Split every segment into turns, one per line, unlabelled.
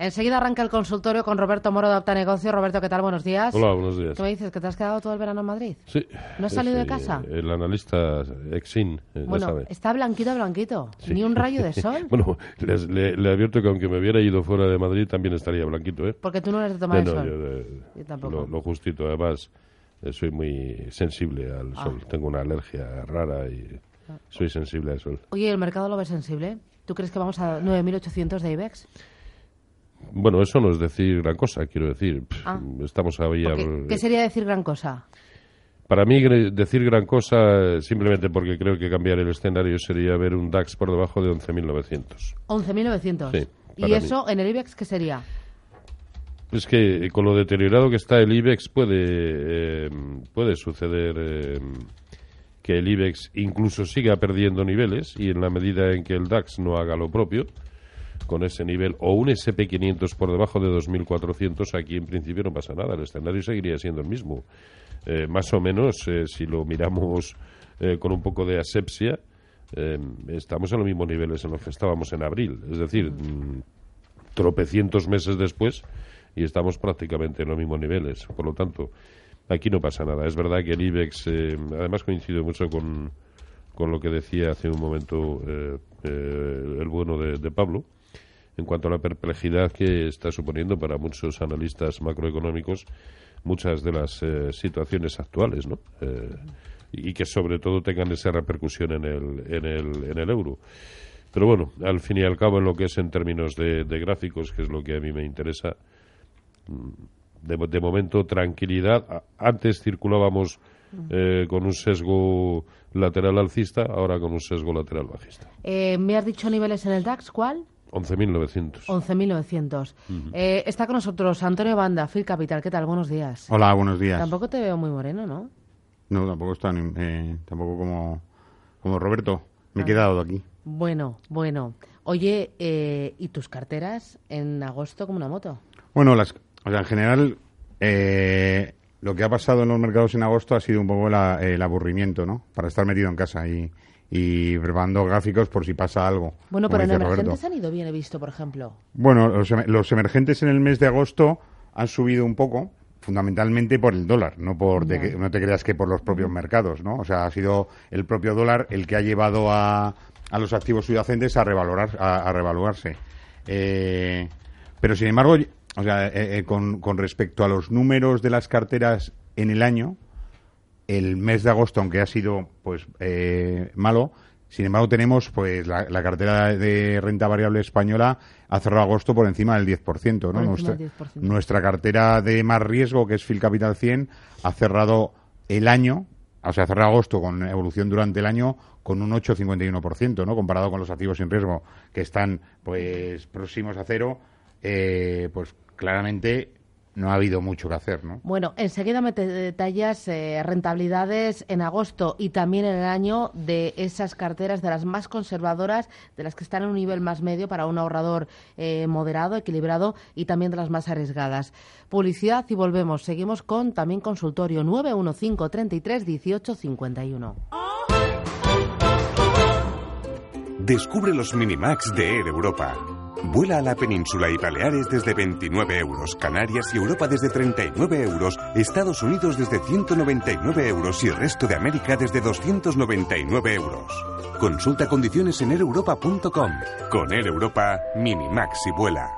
Enseguida arranca el consultorio con Roberto Moro de Opta Negocio. Roberto, ¿qué tal? Buenos días.
Hola, buenos días.
¿Qué me dices? ¿Que te has quedado todo el verano en Madrid?
Sí.
¿No has salido de casa?
El analista Exin, eh, ya
bueno,
sabe.
está blanquito, blanquito.
Sí.
Ni un rayo de sol.
bueno, les- le, le advierto que aunque me hubiera ido fuera de Madrid también estaría blanquito, ¿eh?
Porque tú no eres de tomar
No,
el
no,
sol.
yo, eh,
Yo tampoco.
Lo, lo justito, además eh, soy muy sensible al
Ah.
sol. Tengo una alergia rara y soy sensible al sol.
Oye, ¿el mercado lo ves sensible? ¿Tú crees que vamos a 9.800 de IBEX?
Bueno, eso no es decir gran cosa, quiero decir.
Ah.
Estamos ahí...
Porque- ¿Qué sería decir gran cosa?
Para mí, decir gran cosa, simplemente porque creo que cambiar el escenario sería ver un DAX por debajo de 11.900.
11.900.
Sí,
¿Y eso en el IBEX qué sería?
Es que eh, con lo deteriorado que está el IBEX puede, eh, puede suceder eh, que el IBEX incluso siga perdiendo niveles y en la medida en que el DAX no haga lo propio con ese nivel o un SP500 por debajo de 2.400, aquí en principio no pasa nada, el escenario seguiría siendo el mismo. Eh, más o menos, eh, si lo miramos eh, con un poco de asepsia, eh, estamos en los mismos niveles en los que estábamos en abril. Es decir, mm, tropecientos meses después y estamos prácticamente en los mismos niveles. Por lo tanto, aquí no pasa nada. Es verdad que el IBEX, eh, además coincido mucho con, con lo que decía hace un momento el bueno de, de Pablo, en cuanto a la perplejidad que está suponiendo para muchos analistas macroeconómicos muchas de las eh, situaciones actuales, ¿no? Eh, y que sobre todo tengan esa repercusión en el, en el, en el euro. Pero bueno, al fin y al cabo, en lo que es en términos de, gráficos, que es lo que a mí me interesa, mm, de, momento tranquilidad. Antes circulábamos eh, con un sesgo lateral alcista, ahora con un sesgo lateral bajista.
Eh, ¿Me has dicho niveles en el DAX? ¿Cuál?
11.900.
11.900. Eh, está con nosotros Antonio Banda, Phil Capital. ¿Qué tal? Buenos días.
Hola, buenos días.
Tampoco te veo muy moreno, ¿no?
No, tampoco están, eh, tampoco como, como Roberto.
Ah.
Me he quedado aquí.
Bueno, bueno. Oye, eh, ¿y tus carteras en agosto como una moto?
Bueno, las, o sea, en general, eh, lo que ha pasado en los mercados en agosto ha sido un poco la- el aburrimiento, ¿no? Para estar metido en casa y, y preparando gráficos por si pasa algo.
Bueno, pero en emergentes
Roberto.
han ido bien, he visto, por ejemplo.
Bueno, los, em- los emergentes en el mes de agosto han subido un poco, fundamentalmente por el dólar, no por de que- no te creas que por los propios mercados, ¿no? O sea, ha sido el propio dólar el que ha llevado a, a los activos subyacentes a revalorar, a, a revaluarse. Eh, pero sin embargo, o sea, eh, eh, con, con respecto a los números de las carteras en el año, el mes de agosto, aunque ha sido pues eh, malo, sin embargo tenemos pues la, la cartera de renta variable española ha cerrado agosto por encima del 10%, ¿no? Nuestra,
del 10%.
nuestra cartera de más riesgo, que es Phil Capital 100, ha cerrado el año, o sea, ha cerrado agosto con evolución durante el año con un 8,51%, ¿no? Comparado con los activos sin riesgo que están pues próximos a cero, eh, pues claramente no ha habido mucho que hacer, ¿no?
Bueno, enseguida me te detallas eh, rentabilidades en agosto y también en el año de esas carteras de las más conservadoras, de las que están en un nivel más medio para un ahorrador eh, moderado, equilibrado y también de las más arriesgadas. Publicidad y volvemos. Seguimos con también consultorio 915 33 18 51.
Descubre los Minimax de Air Europa. Vuela a la península y Baleares desde 29 euros, Canarias y Europa desde 39 euros, Estados Unidos desde 199 euros y el resto de América desde 299 euros. Consulta condiciones en aereuropa.com. Con Air Europa, Minimax y vuela.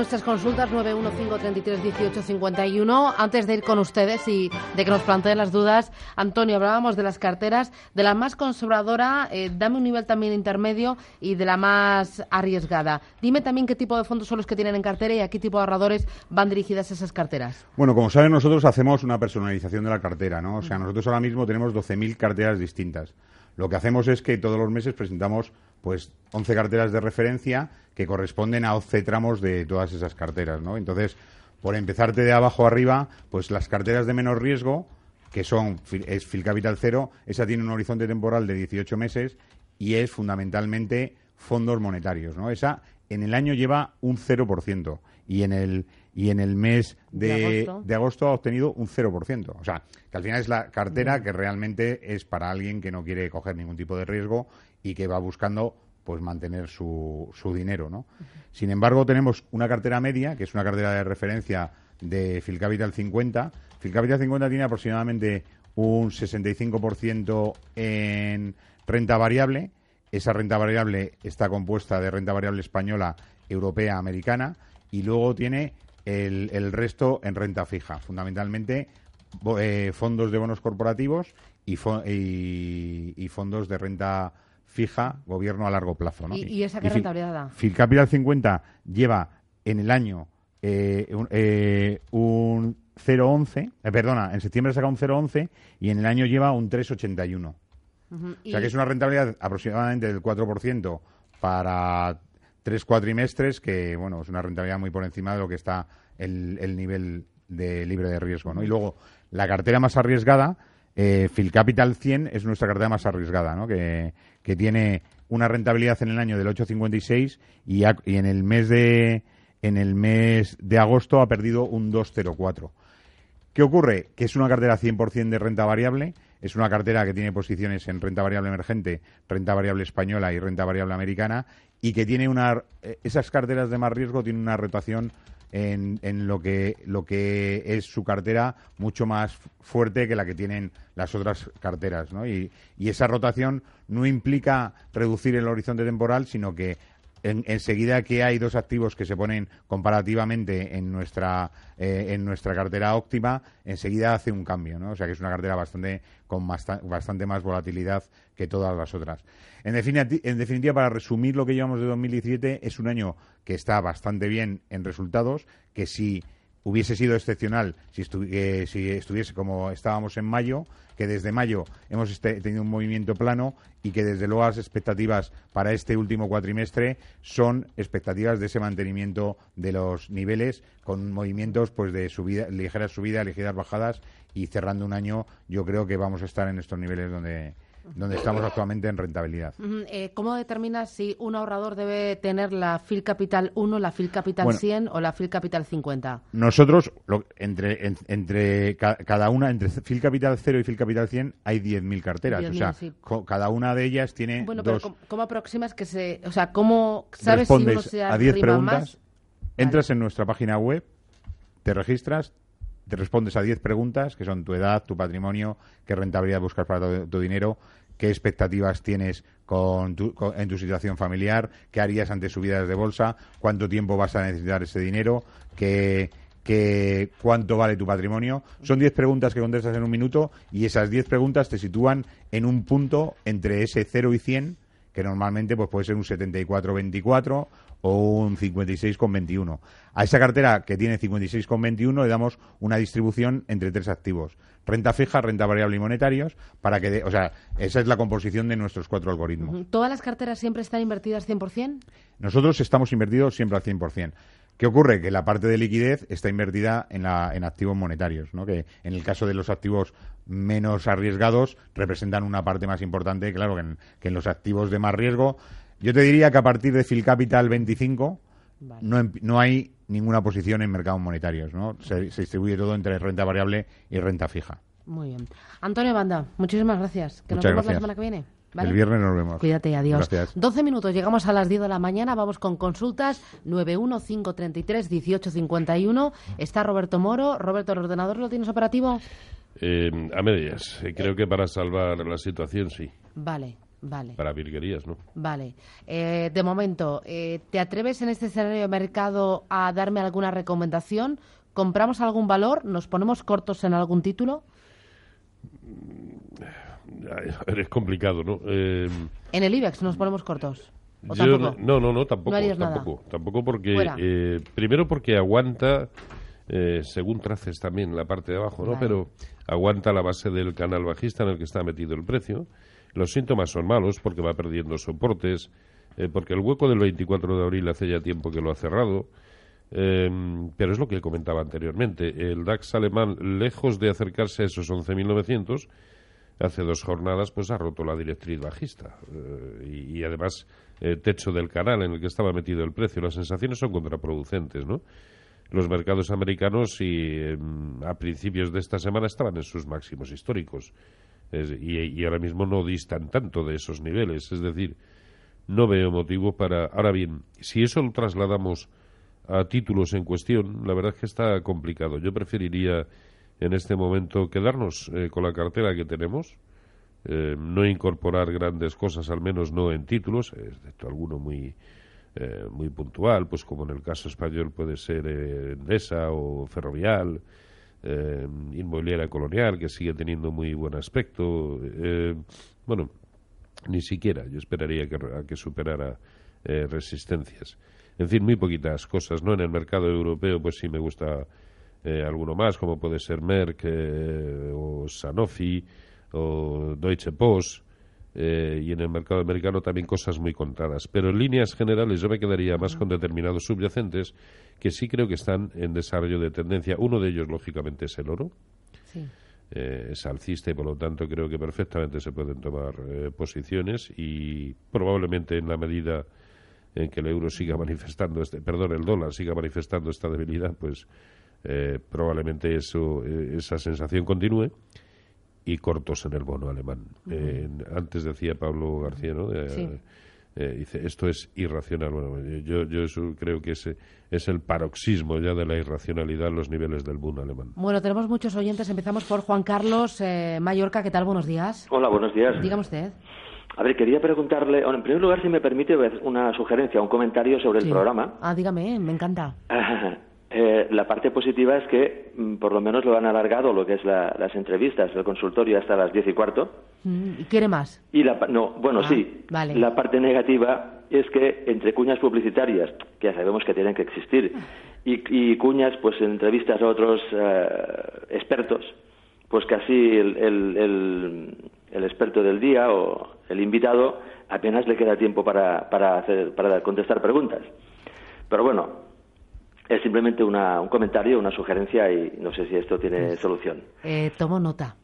Nuestras consultas 915331851. Antes de ir con ustedes y de que nos planteen las dudas, Antonio, hablábamos de las carteras, de la más conservadora, eh, dame un nivel también intermedio y de la más arriesgada. Dime también qué tipo de fondos son los que tienen en cartera y a qué tipo de ahorradores van dirigidas esas carteras.
Bueno, como saben, nosotros hacemos una personalización de la cartera, ¿no? O sea, nosotros ahora mismo tenemos 12.000 carteras distintas. Lo que hacemos es que todos los meses presentamos pues 11 carteras de referencia que corresponden a 11 tramos de todas esas carteras, ¿no? Entonces, por empezarte de abajo arriba, pues las carteras de menor riesgo, que son es Phil Capital Cero, esa tiene un horizonte temporal de 18 meses y es fundamentalmente fondos monetarios, ¿no? Esa en el año lleva un 0% y en el y en el mes de, de, agosto. ha obtenido un 0%. O sea, que al final es la cartera que realmente es para alguien que no quiere coger ningún tipo de riesgo y que va buscando pues mantener su, su dinero, ¿no? Sin embargo, tenemos una cartera media, que es una cartera de referencia de Capital 50. Capital 50 tiene aproximadamente un 65% en renta variable. Esa renta variable está compuesta de renta variable española, europea, americana, y luego tiene el, el resto en renta fija, fundamentalmente eh, fondos de bonos corporativos y, y, fondos de renta fija, gobierno a largo plazo. ¿no?
¿Y, esa qué rentabilidad da?
Capital 50 lleva en el año eh, un, eh, un 0,11, eh, perdona, en septiembre saca un 0,11 y en el año lleva un 3,81. O sea que es una rentabilidad aproximadamente del 4% para tres cuatrimestres, que bueno, es una rentabilidad muy por encima de lo que está el, el nivel de libre de riesgo. ¿no? Y luego, la cartera más arriesgada, eh, Capital 100 es nuestra cartera más arriesgada, ¿no? que, que tiene una rentabilidad en el año del 8,56 y, y en el mes de en el mes de agosto ha perdido un 2,04. ¿Qué ocurre? Que es una cartera 100% de renta variable, es una cartera que tiene posiciones en renta variable emergente, renta variable española y renta variable americana y que tiene una eh, esas carteras de más riesgo tienen una rotación en, en, lo que lo que es su cartera mucho más fuerte que la que tienen las otras carteras, ¿no? Y, y esa rotación no implica reducir el horizonte temporal, sino que enseguida que hay dos activos que se ponen comparativamente en nuestra eh, en nuestra cartera óptima, enseguida hace un cambio, ¿no? O sea que es una cartera bastante con bastante más volatilidad que todas las otras. En, en definitiva, para resumir lo que llevamos de 2017, es un año que está bastante bien en resultados, que si hubiese sido excepcional si, si estuviese como estábamos en mayo, que desde mayo hemos este, tenido un movimiento plano y que desde luego las expectativas para este último cuatrimestre son expectativas de ese mantenimiento de los niveles con movimientos pues de subida, ligeras subidas, ligeras bajadas y cerrando un año yo creo que vamos a estar en estos niveles donde donde estamos actualmente en rentabilidad.
Eh, ¿Cómo determinas si un ahorrador debe tener la FIL Capital 1, la FIL Capital 100 o la FIL Capital 50?
Nosotros, entre, entre cada una, entre FIL Capital 0 y FIL Capital 100, hay 10.000 carteras. o sea, cada una de ellas tiene.
Bueno, pero ¿cómo, aproximas que se. O sea, ¿cómo sabes si uno se a 10 preguntas.
Entras en nuestra página web, te registras, te respondes a 10 preguntas, que son tu edad, tu patrimonio, qué rentabilidad buscas para tu, dinero, qué expectativas tienes con en tu situación familiar, qué harías ante subidas de bolsa, cuánto tiempo vas a necesitar ese dinero, qué, cuánto vale tu patrimonio. Son 10 preguntas que contestas en un minuto y esas 10 preguntas te sitúan en un punto entre ese 0 y 100 que normalmente pues puede ser un 74-24 o un 56,21. A esa cartera que tiene 56,21 le damos una distribución entre tres activos. Renta fija, renta variable y monetarios, para que, o sea, esa es la composición de nuestros cuatro algoritmos.
¿Todas las carteras siempre están invertidas 100%?
Nosotros estamos invertidos siempre al 100%. ¿Qué ocurre? Que la parte de liquidez está invertida en, la, en activos monetarios, ¿no? que en el caso de los activos menos arriesgados representan una parte más importante, claro, que en, que en los activos de más riesgo. Yo te diría que a partir de Phil Capital 25 no, no hay ninguna posición en mercados monetarios, ¿no? Se, distribuye todo entre renta variable y renta fija.
Muy bien. Antonio Banda, muchísimas gracias. Que nos vemos la semana que viene.
El viernes nos vemos.
Cuídate, adiós. Gracias. 12 minutos, llegamos a las 10 de la mañana, vamos con consultas 915331851. Está Roberto Moro. Roberto, ¿el ordenador lo tienes operativo?
Eh, a medias. Creo que para salvar la situación sí.
Vale. Vale.
Para virguerías, ¿no?
Vale. Eh, de momento, eh, ¿te atreves en este escenario de mercado a darme alguna recomendación? ¿Compramos algún valor? ¿Nos ponemos cortos en algún título?
Es complicado, ¿no? Eh,
¿En el IBEX nos ponemos cortos? ¿O
yo
tampoco?
no, no, no, tampoco,
No harías nada.
tampoco, tampoco porque eh, primero porque aguanta, eh, según traces también la parte de abajo, ¿no?
Vale.
Pero aguanta la base del canal bajista en el que está metido el precio. Los síntomas son malos porque va perdiendo soportes, eh, porque el hueco del 24 de abril hace ya tiempo que lo ha cerrado. Eh, pero es lo que comentaba anteriormente. El DAX alemán, lejos de acercarse a esos 11.900, hace dos jornadas pues ha roto la directriz bajista eh, y, además eh, techo del canal en el que estaba metido el precio. Las sensaciones son contraproducentes, ¿no? Los mercados americanos y, em, a principios de esta semana estaban en sus máximos históricos y, y ahora mismo no distan tanto de esos niveles. Es decir, no veo motivo para. Ahora bien, si eso lo trasladamos a títulos en cuestión, la verdad es que está complicado. Yo preferiría en este momento quedarnos eh, con la cartera que tenemos, eh, no incorporar grandes cosas, al menos no en títulos, excepto alguno muy eh, muy puntual, pues como en el caso español puede ser eh, Endesa o Ferrovial, eh, Inmobiliaria Colonial, que sigue teniendo muy buen aspecto. bueno, ni siquiera. Yo esperaría que, a que superara resistencias. En fin, muy poquitas cosas, ¿no? En el mercado europeo, pues sí me gusta eh, alguno más, como puede ser Merck eh, o Sanofi o Deutsche Post. eh, y en el mercado americano también cosas muy contadas. Pero en líneas generales yo me quedaría más con determinados subyacentes que sí creo que están en desarrollo de tendencia. Uno de ellos, lógicamente, es el oro
Sí.
eh, es alcista y por lo tanto creo que perfectamente se pueden tomar eh, posiciones y probablemente en la medida en que el euro siga manifestando este perdón el dólar siga manifestando esta debilidad pues eh, probablemente eso eh, esa sensación continúe y cortos en el bono alemán Eh, antes decía Pablo García ¿no? De-
Sí.
eh, dice esto es irracional bueno yo yo eso creo que ese es el paroxismo ya de la irracionalidad en los niveles del bono alemán
Bueno, tenemos muchos oyentes. Empezamos por Juan Carlos eh, Mallorca. ¿Qué tal? Buenos días.
Hola, buenos días.
Dígame usted.
A ver, quería preguntarle, bueno, en primer lugar, si me permite una sugerencia, un comentario sobre el programa.
Ah, dígame, me encanta.
Eh, la parte positiva es que mm, por lo menos lo han alargado lo que es la- las entrevistas, el consultorio hasta las diez y cuarto.
Mm, ¿Y quiere más?
Y la, no, bueno,
Ah,
sí.
vale.
La parte negativa es que entre cuñas publicitarias, que ya sabemos que tienen que existir, y, y cuñas, pues en entrevistas a otros eh, expertos, pues casi el, el- el- el experto del día o el invitado apenas le queda tiempo para, para, hacer, para contestar preguntas. Pero bueno, es simplemente una- un comentario, una sugerencia y no sé si esto tiene solución.
Eh, tomo nota.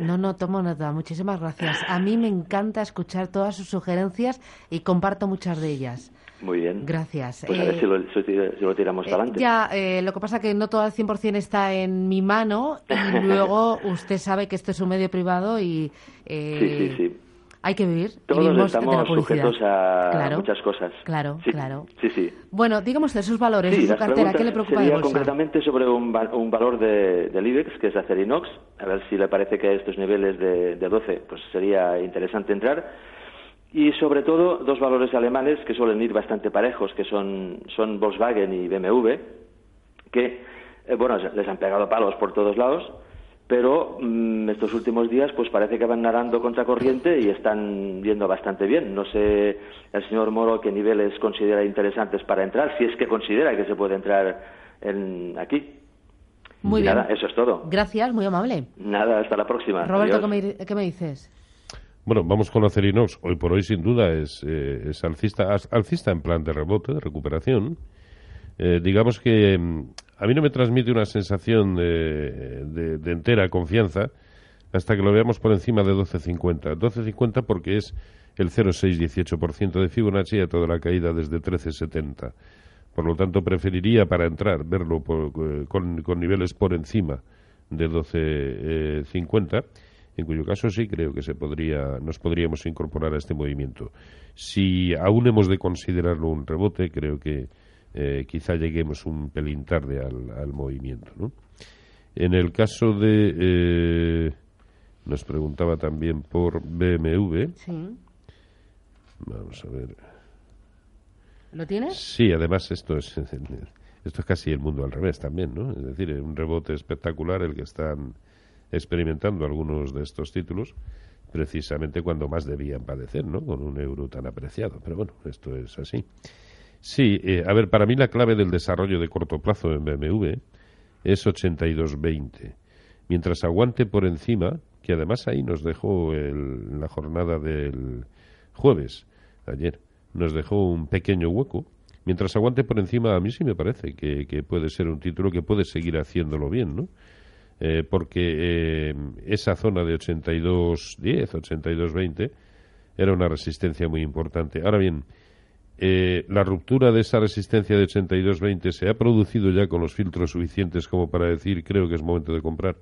No, no, tomo nota. Muchísimas gracias. A mí me encanta escuchar todas sus sugerencias y comparto muchas de ellas.
Muy bien.
Gracias.
Pues a
Eh,
ver si lo, si lo tiramos
Eh,
adelante.
ya, eh, lo que pasa que no todo al 100% está en mi mano y luego usted sabe que esto es un medio privado y eh,
Sí, sí, sí.
Hay que vivir. y
Todos
vivimos de la
estamos sujetos a
Claro.
muchas cosas.
Claro,
Sí,
claro.
Sí, sí.
Bueno, dígame usted sus valores
Sí,
y su cartera. ¿Qué le preocupa de
sería
bolsa?
concretamente sobre un, va- un valor de, del IBEX, que es Acerinox. A ver si le parece que a estos niveles de, de 12 pues sería interesante entrar. Y sobre todo dos valores alemanes que suelen ir bastante parejos, que son, son Volkswagen y BMW, que, eh, bueno, les han pegado palos por todos lados, pero mm, estos últimos días pues parece que van nadando contra corriente y están yendo bastante bien. No sé el señor Moro qué niveles considera interesantes para entrar, si es que considera que se puede entrar en, aquí.
Muy
Y
bien.
Nada, eso es todo.
Gracias, muy amable.
Nada, hasta la próxima.
Roberto. ¿qué me, qué me dices?
Bueno, vamos con Acerinox. Hoy por hoy, sin duda, es, eh, es alcista, alcista en plan de rebote, de recuperación. Eh, digamos que mm, a mí no me transmite una sensación de, de- entera confianza hasta que lo veamos por encima de 12.50. 12.50 porque es el 0,618% de Fibonacci a toda la caída desde 13.70. Por lo tanto, preferiría para entrar verlo por- eh, con, con niveles por encima de 12.50, en cuyo caso sí creo que se podría, nos podríamos incorporar a este movimiento. Si aún hemos de considerarlo un rebote, creo que eh, quizá lleguemos un pelín tarde al, al movimiento. ¿no? En el caso de, eh, nos preguntaba también por BMW,
Sí.
Vamos a ver.
¿Lo tienes?
Sí, además esto es esto es casi el mundo al revés también, ¿no? Es decir, un rebote espectacular el que están experimentando algunos de estos títulos precisamente cuando más debían padecer, ¿no? Con un euro tan apreciado. Pero bueno, esto es así. Sí, eh, a ver, para mí la clave del desarrollo de corto plazo en BMW es 82-20. Mientras aguante por encima, que además ahí nos dejó el, la jornada del jueves, ayer, nos dejó un pequeño hueco. Mientras aguante por encima, a mí sí me parece que, puede ser un título que puede seguir haciéndolo bien, ¿no? Eh, porque eh, esa zona de 82-10, 82-20, era una resistencia muy importante. Ahora bien, eh, la ruptura de esa resistencia de 82-20 se ha producido ya con los filtros suficientes como para decir creo que es momento de comprar.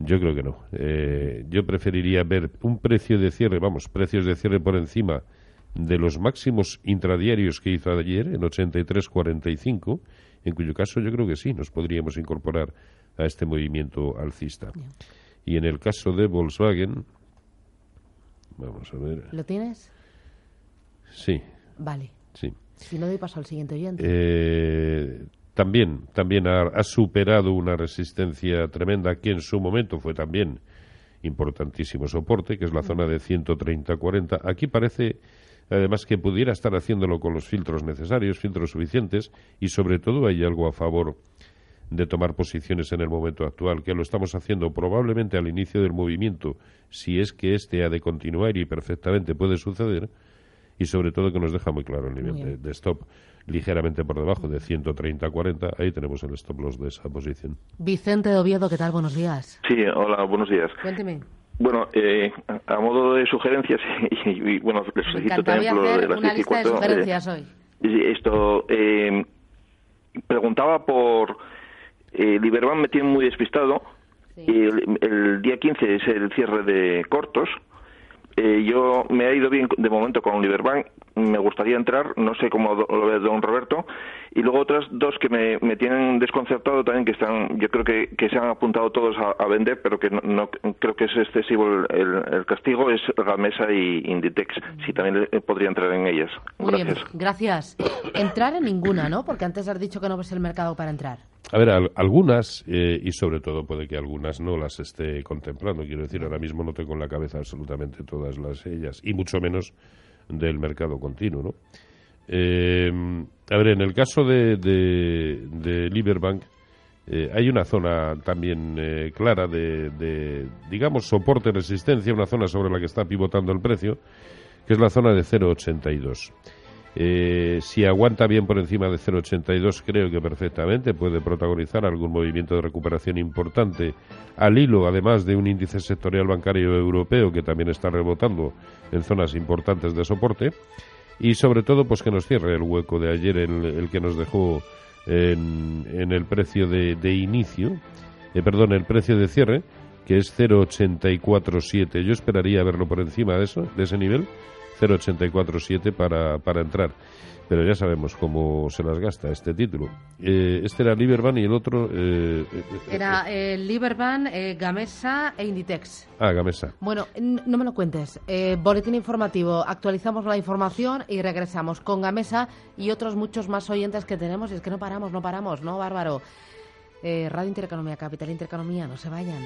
Yo creo que no. yo preferiría ver un precio de cierre, vamos, precios de cierre por encima de los máximos intradiarios que hizo ayer en 83.45, en cuyo caso yo creo que sí, nos podríamos incorporar a este movimiento alcista. Y en el caso de Volkswagen, vamos a ver.
¿Lo tienes?
Sí.
Vale.
Sí.
Si no doy paso al siguiente oyente.
Eh, también, también ha, superado una resistencia tremenda que en su momento fue también importantísimo soporte, que es la zona de 130-40. Aquí parece además que pudiera estar haciéndolo con los filtros necesarios, filtros suficientes, y sobre todo hay algo a favor de tomar posiciones en el momento actual, que lo estamos haciendo probablemente al inicio del movimiento, si es que este ha de continuar y perfectamente puede suceder, y sobre todo que nos deja muy claro el nivel de, stop ligeramente por debajo de 130-40, ahí tenemos el stop loss de esa posición.
Vicente de Oviedo, ¿qué tal? Buenos días.
Sí, hola, buenos días.
Cuénteme.
Bueno, eh, a modo de sugerencias, y, bueno, les
solicito también de las una lista de sugerencias hoy.
Esto, eh, preguntaba por eh, Liberbank me tiene muy despistado. y El, día 15 es el cierre de cortos. Eh, yo me ha ido bien de momento con Liberbank. Me gustaría entrar, no sé cómo lo ve don Roberto. Y luego otras dos que me, me tienen desconcertado también, que están, yo creo que, que se han apuntado todos a, vender, pero que no, creo que es excesivo el, castigo, es Gamesa y Inditex. Si también podría entrar en ellas. gracias.
gracias. Entrar en ninguna, ¿no? Porque antes has dicho que no ves el mercado para entrar.
A ver, algunas, eh, y sobre todo puede que algunas no las esté contemplando. Quiero decir, ahora mismo no tengo en la cabeza absolutamente todas las ellas, y mucho menos del mercado continuo, ¿no? Eh, a ver, en el caso de, de, de Liberbank, eh, hay una zona también clara de, de, digamos, soporte-resistencia, una zona sobre la que está pivotando el precio, que es la zona de 0,82. Eh, si aguanta bien por encima de 0,82, creo que perfectamente puede protagonizar algún movimiento de recuperación importante al hilo, además de un índice sectorial bancario europeo que también está rebotando en zonas importantes de soporte. Y sobre todo, pues que nos cierre el hueco de ayer, el, el que nos dejó en, el precio de, inicio, eh, perdón, el precio de cierre, que es 0,847. Yo esperaría verlo por encima de eso, de ese nivel 0,847 para, para entrar. Pero ya sabemos cómo se las gasta este título. Eh, este era Liberban y el otro... Eh,
eh, era Liberban, Gamesa e Inditex.
Ah, Gamesa.
Bueno, no me lo cuentes. boletín informativo. Actualizamos la información y regresamos con Gamesa y otros muchos más oyentes que tenemos. Y es que no paramos, no paramos, ¿no, Bárbaro? Radio Intereconomía, Capital Intereconomía, no se vayan.